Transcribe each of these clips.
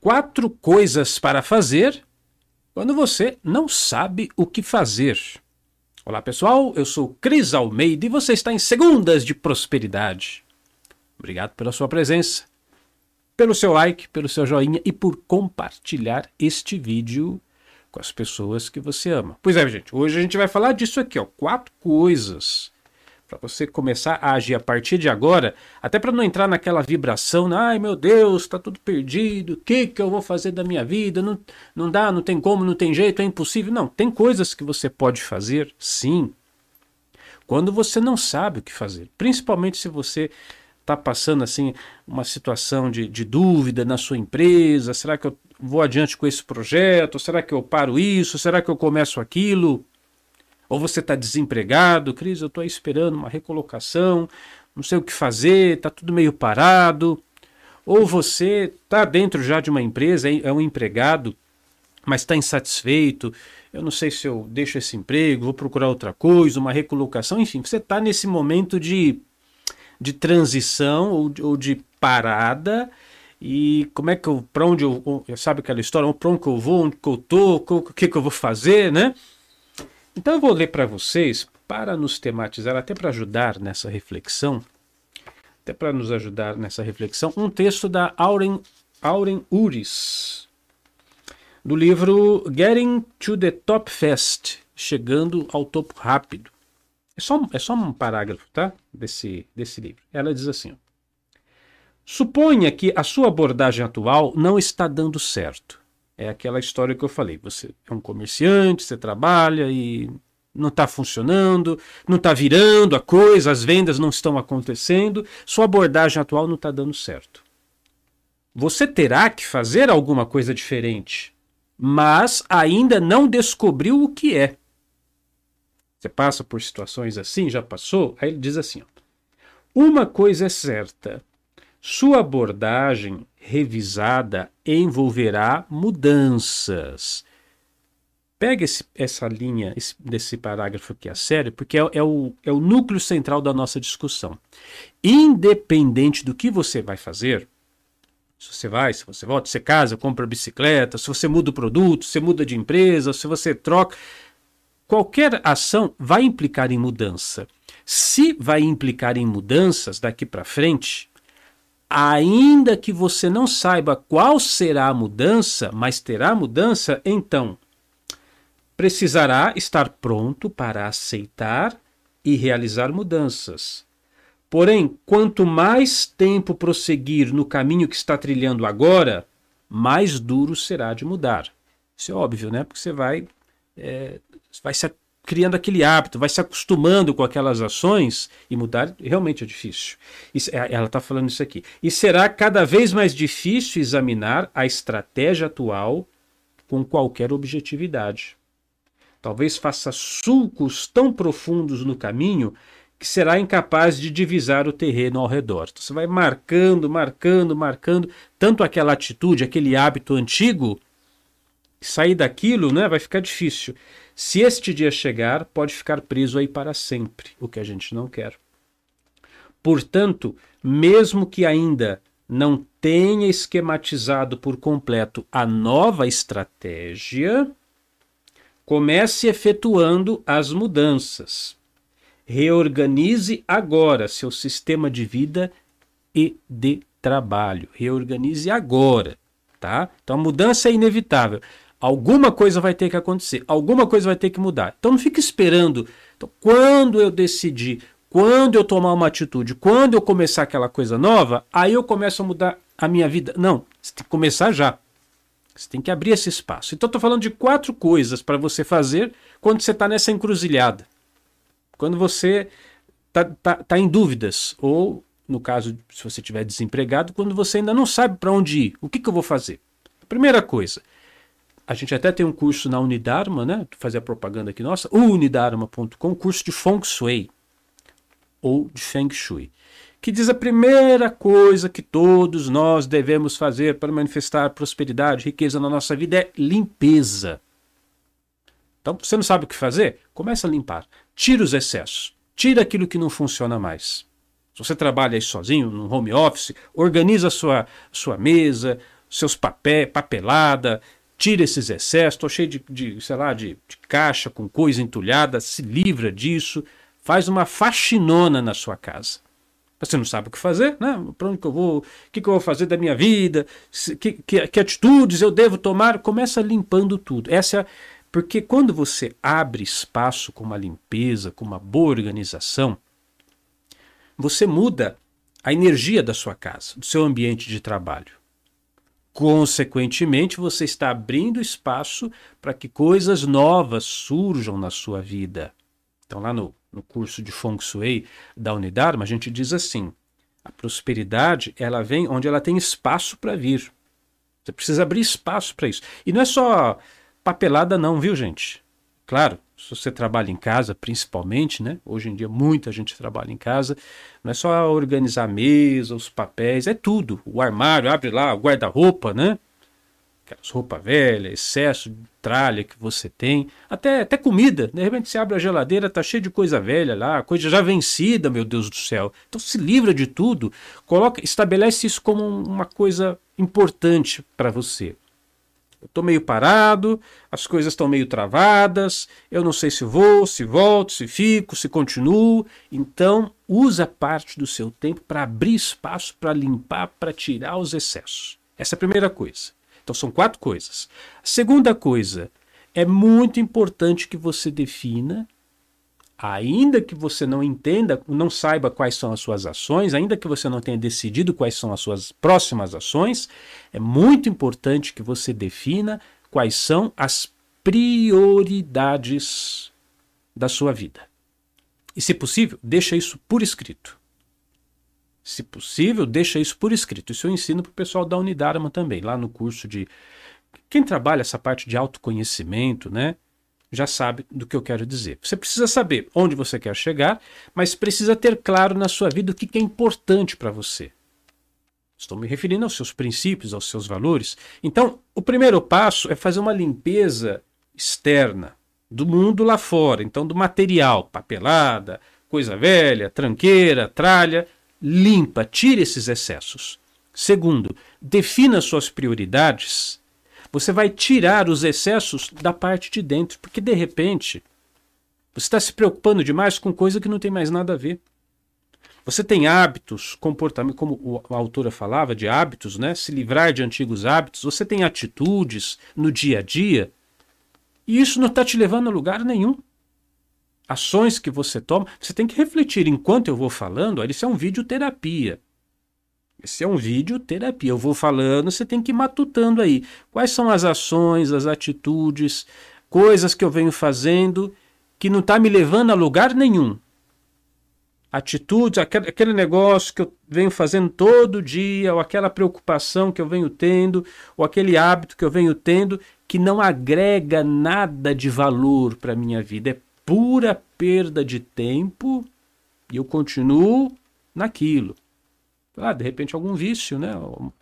Quatro coisas para fazer quando você não sabe o que fazer. Olá pessoal, eu sou Cris Almeida e você está em Segundas de Prosperidade. Obrigado pela sua presença, pelo seu like, pelo seu joinha e por compartilhar este vídeo com as pessoas que você ama. Pois é, gente, hoje a gente vai falar disso aqui, ó, quatro coisas para você começar a agir a partir de agora, até para não entrar naquela vibração, ai meu Deus, está tudo perdido, o que, que eu vou fazer da minha vida? Não, não dá, não tem como, não tem jeito, é impossível. Não, tem coisas que você pode fazer, sim, quando você não sabe o que fazer, principalmente se você está passando assim uma situação de, de dúvida na sua empresa, será que eu vou adiante com esse projeto? Será que eu paro isso? Será que eu começo aquilo? Ou você está desempregado, Cris, eu estou esperando uma recolocação, não sei o que fazer, está tudo meio parado. Ou você está dentro já de uma empresa, é um empregado, mas está insatisfeito. Eu não sei se eu deixo esse emprego, vou procurar outra coisa, uma recolocação, enfim, você está nesse momento de, de transição ou, ou de parada e como é que eu, para onde eu, sabe aquela história, para onde que eu vou, onde que eu tô, o que que eu vou fazer, né? Então eu vou ler para vocês, para nos tematizar, até para ajudar nessa reflexão, até para nos ajudar nessa reflexão, um texto da Auren, Auren Uris, do livro Getting to the Top Fast, Chegando ao Topo Rápido. É só, é só um parágrafo, tá? Desse, desse livro. Ela diz assim: Suponha que a sua abordagem atual não está dando certo. É aquela história que eu falei. Você é um comerciante, você trabalha e não está funcionando, não está virando a coisa, as vendas não estão acontecendo, sua abordagem atual não está dando certo. Você terá que fazer alguma coisa diferente, mas ainda não descobriu o que é. Você passa por situações assim, já passou? Aí ele diz assim: ó, uma coisa é certa, sua abordagem revisada envolverá mudanças. Pega esse, essa linha esse, desse parágrafo aqui a sério, porque é, é, o, é o núcleo central da nossa discussão. Independente do que você vai fazer, se você vai, se você volta, se você casa, compra bicicleta, se você muda o produto, se você muda de empresa, se você troca, qualquer ação vai implicar em mudança. Se vai implicar em mudanças daqui para frente, ainda que você não saiba qual será a mudança, mas terá mudança, então precisará estar pronto para aceitar e realizar mudanças. Porém, quanto mais tempo prosseguir no caminho que está trilhando agora, mais duro será de mudar. Isso é óbvio, né? Porque você vai, é, vai se criando aquele hábito, vai se acostumando com aquelas ações e mudar realmente é difícil. Isso, é, ela está falando isso aqui. E será cada vez mais difícil examinar a estratégia atual com qualquer objetividade. Talvez faça sulcos tão profundos no caminho que será incapaz de divisar o terreno ao redor. Então, você vai marcando, marcando, marcando, tanto aquela atitude, aquele hábito antigo, sair daquilo né, vai ficar difícil. Se este dia chegar, pode ficar preso aí para sempre, o que a gente não quer. Portanto, mesmo que ainda não tenha esquematizado por completo a nova estratégia, comece efetuando as mudanças. Reorganize agora seu sistema de vida e de trabalho. Reorganize agora, tá? Então a mudança é inevitável. Alguma coisa vai ter que acontecer, alguma coisa vai ter que mudar. Então não fique esperando. Então, quando eu decidir, quando eu tomar uma atitude, quando eu começar aquela coisa nova, aí eu começo a mudar a minha vida. Não, você tem que começar já. Você tem que abrir esse espaço. Então, estou falando de quatro coisas para você fazer quando você está nessa encruzilhada. Quando você está tá, tá em dúvidas. Ou, no caso, se você estiver desempregado, quando você ainda não sabe para onde ir. O que, que eu vou fazer? Primeira coisa, a gente até tem um curso na Unidarma, né? Fazer a propaganda aqui nossa, unidarma.com, curso de Feng Shui ou de Feng Shui, que diz a primeira coisa que todos nós devemos fazer para manifestar prosperidade, riqueza na nossa vida é limpeza. Então, você não sabe o que fazer? Começa a limpar. Tira os excessos. Tira aquilo que não funciona mais. Se você trabalha aí sozinho, no home office, organiza sua, sua mesa, seus papéis, papelada, tira esses excessos, estou cheio de, de, sei lá, de, de caixa com coisa entulhada, se livra disso, faz uma faxinona na sua casa. Você não sabe o que fazer, né? Para onde que eu vou? O que, que eu vou fazer da minha vida? Que, que, que, atitudes eu devo tomar? Começa limpando tudo. Essa é a... Porque quando você abre espaço com uma limpeza, com uma boa organização, você muda a energia da sua casa, do seu ambiente de trabalho. Consequentemente, você está abrindo espaço para que coisas novas surjam na sua vida. Então, lá no, no curso de Feng Shui da Unidarma, a gente diz assim: a prosperidade ela vem onde ela tem espaço para vir. Você precisa abrir espaço para isso. E não é só papelada, não, viu, gente? Claro, se você trabalha em casa, principalmente, né? Hoje em dia muita gente trabalha em casa. Não é só organizar a mesa, os papéis, é tudo. O armário, abre lá, o guarda-roupa, né? Aquelas roupas velhas, excesso de tralha que você tem. Até, até comida. De repente você abre a geladeira, tá cheio de coisa velha lá, coisa já vencida, meu Deus do céu. Então se livra de tudo. Coloca, estabelece isso como uma coisa importante para você. Eu estou meio parado, as coisas estão meio travadas, eu não sei se vou, se volto, se fico, se continuo. Então, usa parte do seu tempo para abrir espaço, para limpar, para tirar os excessos. Essa é a primeira coisa. Então, são quatro coisas. A segunda coisa, é muito importante que você defina ainda que você não entenda, não saiba quais são as suas ações, ainda que você não tenha decidido quais são as suas próximas ações, é muito importante que você defina quais são as prioridades da sua vida. E, se possível, deixa isso por escrito. Se possível, deixa isso por escrito. Isso eu ensino para o pessoal da Unidarma também, lá no curso de. Quem trabalha essa parte de autoconhecimento, né? Já sabe do que eu quero dizer. Você precisa saber onde você quer chegar, mas precisa ter claro na sua vida o que é importante para você. Estou me referindo aos seus princípios, aos seus valores. Então, o primeiro passo é fazer uma limpeza externa do mundo lá fora, então do material, papelada, coisa velha, tranqueira, tralha, limpa, tire esses excessos. Segundo, defina suas prioridades você vai tirar os excessos da parte de dentro, porque de repente você está se preocupando demais com coisa que não tem mais nada a ver. Você tem hábitos, comportamento, como a autora falava, de hábitos, né? Se livrar de antigos hábitos. Você tem atitudes no dia a dia e isso não está te levando a lugar nenhum. Ações que você toma, você tem que refletir enquanto eu vou falando. Isso é um vídeo terapia. Esse é um vídeo terapia. Eu vou falando, você tem que ir matutando aí. Quais são as ações, as atitudes, coisas que eu venho fazendo que não está me levando a lugar nenhum. Atitudes, aquele negócio que eu venho fazendo todo dia, ou aquela preocupação que eu venho tendo, ou aquele hábito que eu venho tendo, que não agrega nada de valor para a minha vida. É pura perda de tempo e eu continuo naquilo ah, de repente algum vício, né?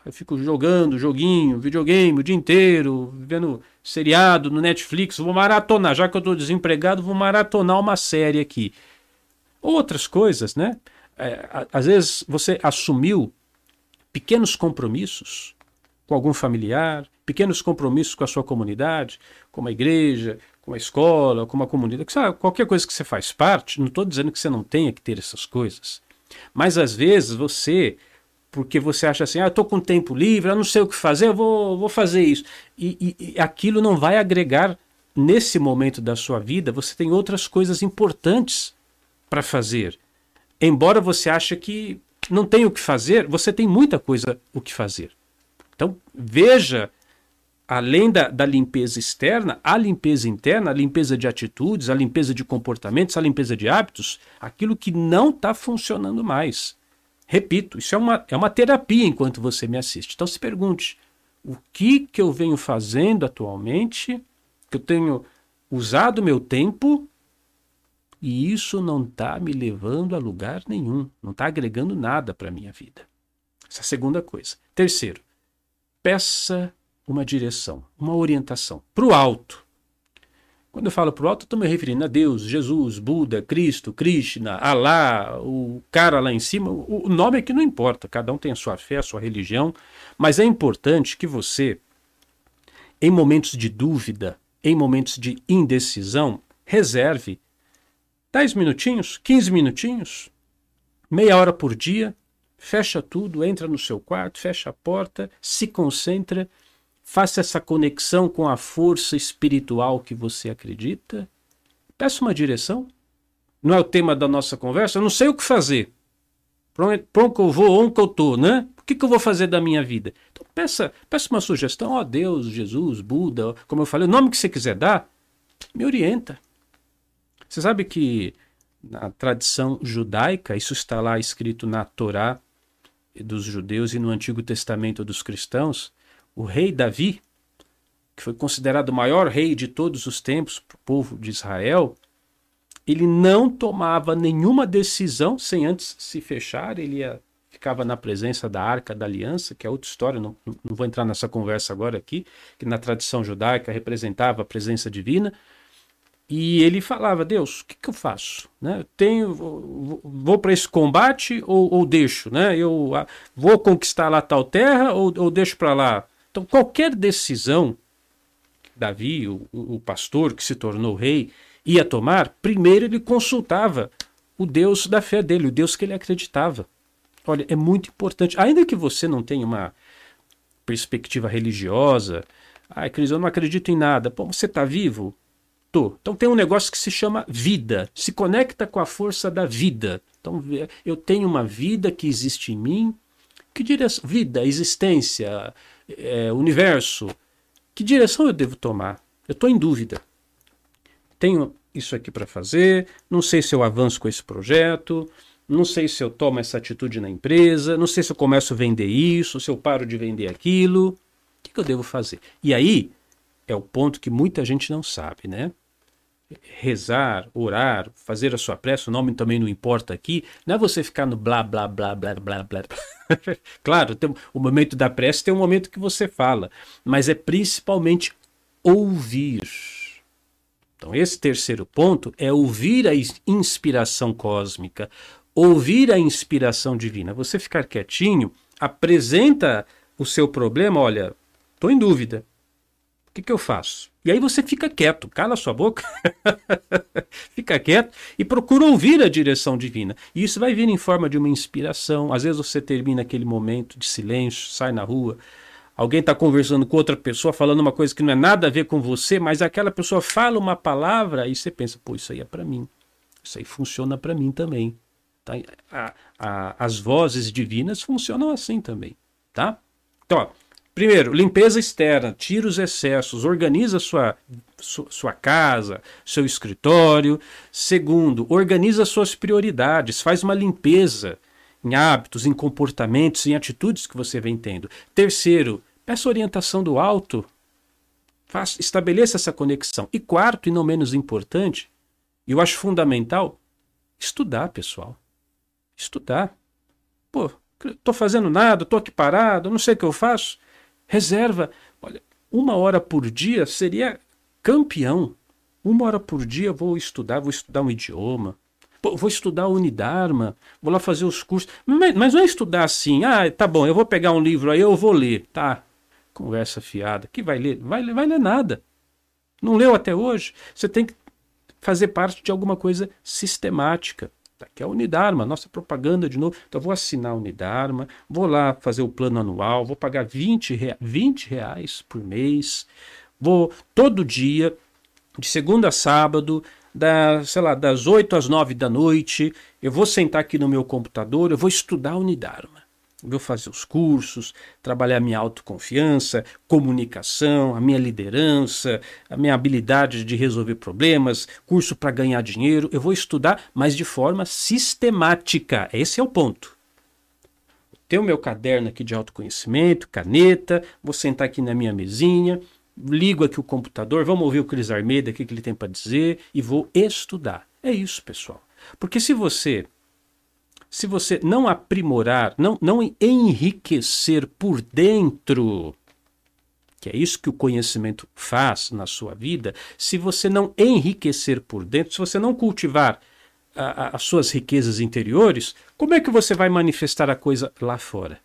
Eu fico jogando joguinho, videogame o dia inteiro, vendo seriado no Netflix, vou maratonar, já que eu estou desempregado, vou maratonar uma série aqui. Outras coisas, né? É, às vezes você assumiu pequenos compromissos com algum familiar, pequenos compromissos com a sua comunidade, com a igreja, com a escola, com uma comunidade, sabe, qualquer coisa que você faz parte, não estou dizendo que você não tenha que ter essas coisas. Mas às vezes você, porque você acha assim, ah, eu estou com tempo livre, eu não sei o que fazer, eu vou, vou fazer isso. E, e, e aquilo não vai agregar nesse momento da sua vida, você tem outras coisas importantes para fazer. Embora você ache que não tem o que fazer, você tem muita coisa o que fazer. Então, veja além da, da, limpeza externa, a limpeza interna, a limpeza de atitudes, a limpeza de comportamentos, a limpeza de hábitos, aquilo que não está funcionando mais. Repito, isso é uma, é uma terapia enquanto você me assiste. Então se pergunte: o que, que eu venho fazendo atualmente, que eu tenho usado meu tempo e isso não está me levando a lugar nenhum, não está agregando nada para a minha vida. Essa é a segunda coisa. Terceiro, peça uma direção, uma orientação para o alto. Quando eu falo pro alto, eu estou me referindo a Deus, Jesus, Buda, Cristo, Krishna, Alá, o cara lá em cima. O nome aqui não importa, cada um tem a sua fé, a sua religião, mas é importante que você, em momentos de dúvida, em momentos de indecisão, reserve 10 minutinhos, 15 minutinhos, meia hora por dia, fecha tudo, entra no seu quarto, fecha a porta, se concentra Faça essa conexão com a força espiritual que você acredita. Peça uma direção. Não é o tema da nossa conversa? Eu não sei o que fazer. Para onde, eu vou, onde eu estou, né? O que, que eu vou fazer da minha vida? Então peça, peça uma sugestão. Ó oh, Deus, Jesus, Buda, como eu falei, o nome que você quiser dar, me orienta. Você sabe que na tradição judaica, isso está lá escrito na Torá dos judeus e no Antigo Testamento dos cristãos, o rei Davi, que foi considerado o maior rei de todos os tempos para o povo de Israel, ele não tomava nenhuma decisão sem antes se fechar, ele ia, ficava na presença da Arca da Aliança, que é outra história, não, não vou entrar nessa conversa agora aqui, que na tradição judaica representava a presença divina. E ele falava, Deus, o que, que eu faço? Né? Eu tenho, vou, vou para esse combate ou, ou, deixo? Né? Eu ah, vou conquistar lá tal terra ou, ou deixo para lá? Então, qualquer decisão Davi, o, o pastor que se tornou rei, ia tomar, primeiro ele consultava o Deus da fé dele, o Deus que ele acreditava. Olha, é muito importante, ainda que você não tenha uma perspectiva religiosa, ai, Cris, eu não acredito em nada. Pô, você está vivo? Tô. Então tem um negócio que se chama vida, se conecta com a força da vida. Então eu tenho uma vida que existe em mim. Que direção? Vida, existência, é, universo, que direção eu devo tomar? Eu estou em dúvida. Tenho isso aqui para fazer, não sei se eu avanço com esse projeto, não sei se eu tomo essa atitude na empresa, não sei se eu começo a vender isso, se eu paro de vender aquilo. O que, que eu devo fazer? E aí é o ponto que muita gente não sabe, né? Rezar, orar, fazer a sua prece, o nome também não importa aqui, não é você ficar no blá blá blá blá blá blá. claro, tem, o momento da prece tem um momento que você fala, mas é principalmente ouvir. Então, esse terceiro ponto é ouvir a inspiração cósmica, ouvir a inspiração divina. Você ficar quietinho, apresenta o seu problema, olha, estou em dúvida. Que, que eu faço? E aí você fica quieto, cala sua boca, fica quieto e procura ouvir a direção divina. E isso vai vir em forma de uma inspiração. Às vezes você termina aquele momento de silêncio, sai na rua, alguém está conversando com outra pessoa, falando uma coisa que não é nada a ver com você, mas aquela pessoa fala uma palavra e você pensa, pô, isso aí é para mim. Isso aí funciona para mim também. Tá? A, a, as vozes divinas funcionam assim também, tá? Então, ó, Primeiro, limpeza externa, tira os excessos, organiza sua, sua, casa, seu escritório. Segundo, organiza suas prioridades, faz uma limpeza em hábitos, em comportamentos, em atitudes que você vem tendo. Terceiro, peça orientação do alto, faz, estabeleça essa conexão. E quarto, e não menos importante, eu acho fundamental, estudar, pessoal. Estudar. Pô, tô fazendo nada, tô aqui parado, não sei o que eu faço. Reserva, olha, uma hora por dia seria campeão. Uma hora por dia vou estudar, vou estudar um idioma, vou estudar Unidarma, vou lá fazer os cursos. Mas, mas, não é estudar assim, ah, tá bom, eu vou pegar um livro aí, eu vou ler. Tá, conversa fiada. Que vai ler? Vai, vai ler nada. Não leu até hoje? Você tem que fazer parte de alguma coisa sistemática. Aqui é a Unidarma, nossa propaganda de novo. Então, vou assinar a Unidarma, vou lá fazer o plano anual, vou pagar 20, rea 20 reais por mês, vou todo dia, de segunda a sábado, da, sei lá, das 8 às 9 da noite, eu vou sentar aqui no meu computador, eu vou estudar a Unidarma vou fazer os cursos, trabalhar a minha autoconfiança, comunicação, a minha liderança, a minha habilidade de resolver problemas, curso para ganhar dinheiro. Eu vou estudar, mas de forma sistemática. Esse é o ponto. Tenho meu caderno aqui de autoconhecimento, caneta, vou sentar aqui na minha mesinha, ligo aqui o computador, vamos ouvir o Cris Armeda, o que ele tem para dizer, e vou estudar. É isso, pessoal. Porque se você se você não aprimorar, não, não enriquecer por dentro que é isso que o conhecimento faz na sua vida, se você não enriquecer por dentro, se você não cultivar as suas riquezas interiores, como é que você vai manifestar a coisa lá fora?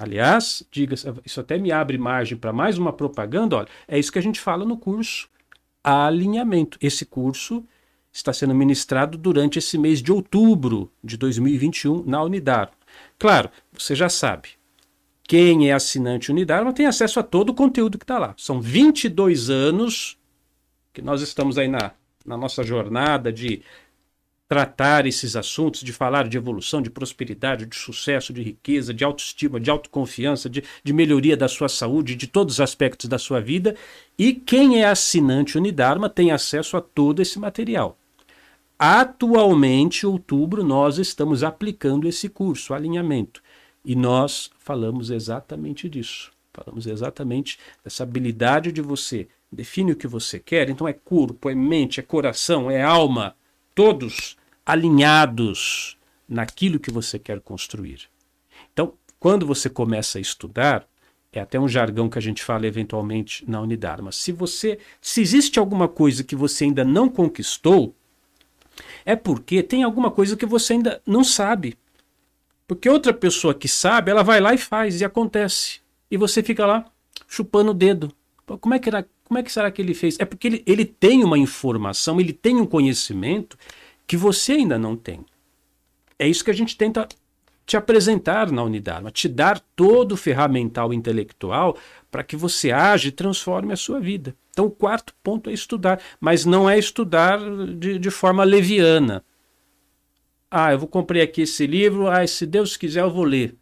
Aliás, diga, isso até me abre margem para mais uma propaganda. Olha, é isso que a gente fala no curso Alinhamento. Esse curso está sendo ministrado durante esse mês de outubro de 2021 na Unidade. Claro, você já sabe, quem é assinante Unidarma tem acesso a todo o conteúdo que está lá. São 22 anos que nós estamos aí na, na nossa jornada de tratar esses assuntos, de falar de evolução, de prosperidade, de sucesso, de riqueza, de autoestima, de autoconfiança, de, de melhoria da sua saúde, de todos os aspectos da sua vida. E quem é assinante Unidarma tem acesso a todo esse material. Atualmente, outubro, nós estamos aplicando esse curso, alinhamento. E nós falamos exatamente disso. Falamos exatamente dessa habilidade de você define o que você quer. Então é corpo, é mente, é coração, é alma, todos alinhados naquilo que você quer construir. Então, quando você começa a estudar, é até um jargão que a gente fala eventualmente na unidade, mas se você, se existe alguma coisa que você ainda não conquistou, é porque tem alguma coisa que você ainda não sabe. Porque outra pessoa que sabe, ela vai lá e faz, e acontece. E você fica lá chupando o dedo. Como é que, era, como é que será que ele fez? É porque ele, ele tem uma informação, ele tem um conhecimento que você ainda não tem. É isso que a gente tenta te apresentar na unidade, te dar todo o ferramental intelectual para que você age e transforme a sua vida. Então, o quarto ponto é estudar, mas não é estudar de, de forma leviana. Ah, eu vou comprei aqui esse livro, ah, se Deus quiser eu vou ler.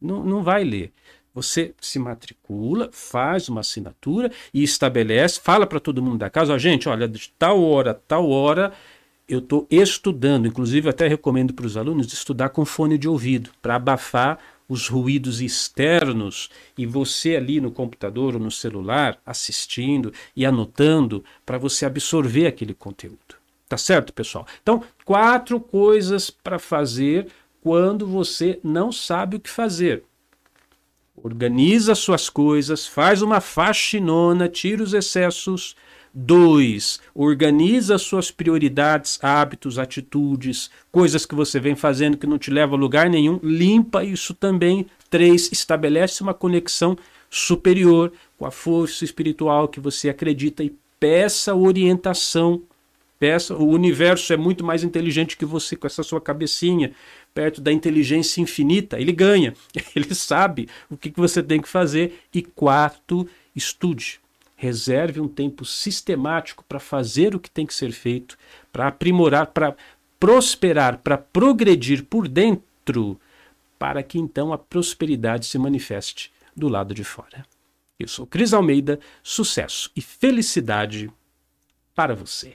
Não, não vai ler. Você se matricula, faz uma assinatura e estabelece, fala para todo mundo da casa, ó, gente, olha, de tal hora, tal hora, eu estou estudando. Inclusive, até recomendo para os alunos estudar com fone de ouvido, para abafar os ruídos externos e você ali no computador ou no celular assistindo e anotando para você absorver aquele conteúdo. Tá certo, pessoal? Então, quatro coisas para fazer quando você não sabe o que fazer. Organiza suas coisas, faz uma faxinona, tira os excessos. Dois, organiza suas prioridades, hábitos, atitudes, coisas que você vem fazendo que não te levam a lugar nenhum, limpa isso também. Três, estabelece uma conexão superior com a força espiritual que você acredita e peça orientação peça. O universo é muito mais inteligente que você com essa sua cabecinha, perto da inteligência infinita. Ele ganha, ele sabe o que você tem que fazer. E quarto, estude. Reserve um tempo sistemático para fazer o que tem que ser feito, para aprimorar, para prosperar, para progredir por dentro, para que então a prosperidade se manifeste do lado de fora. Eu sou Cris Almeida, sucesso e felicidade para você.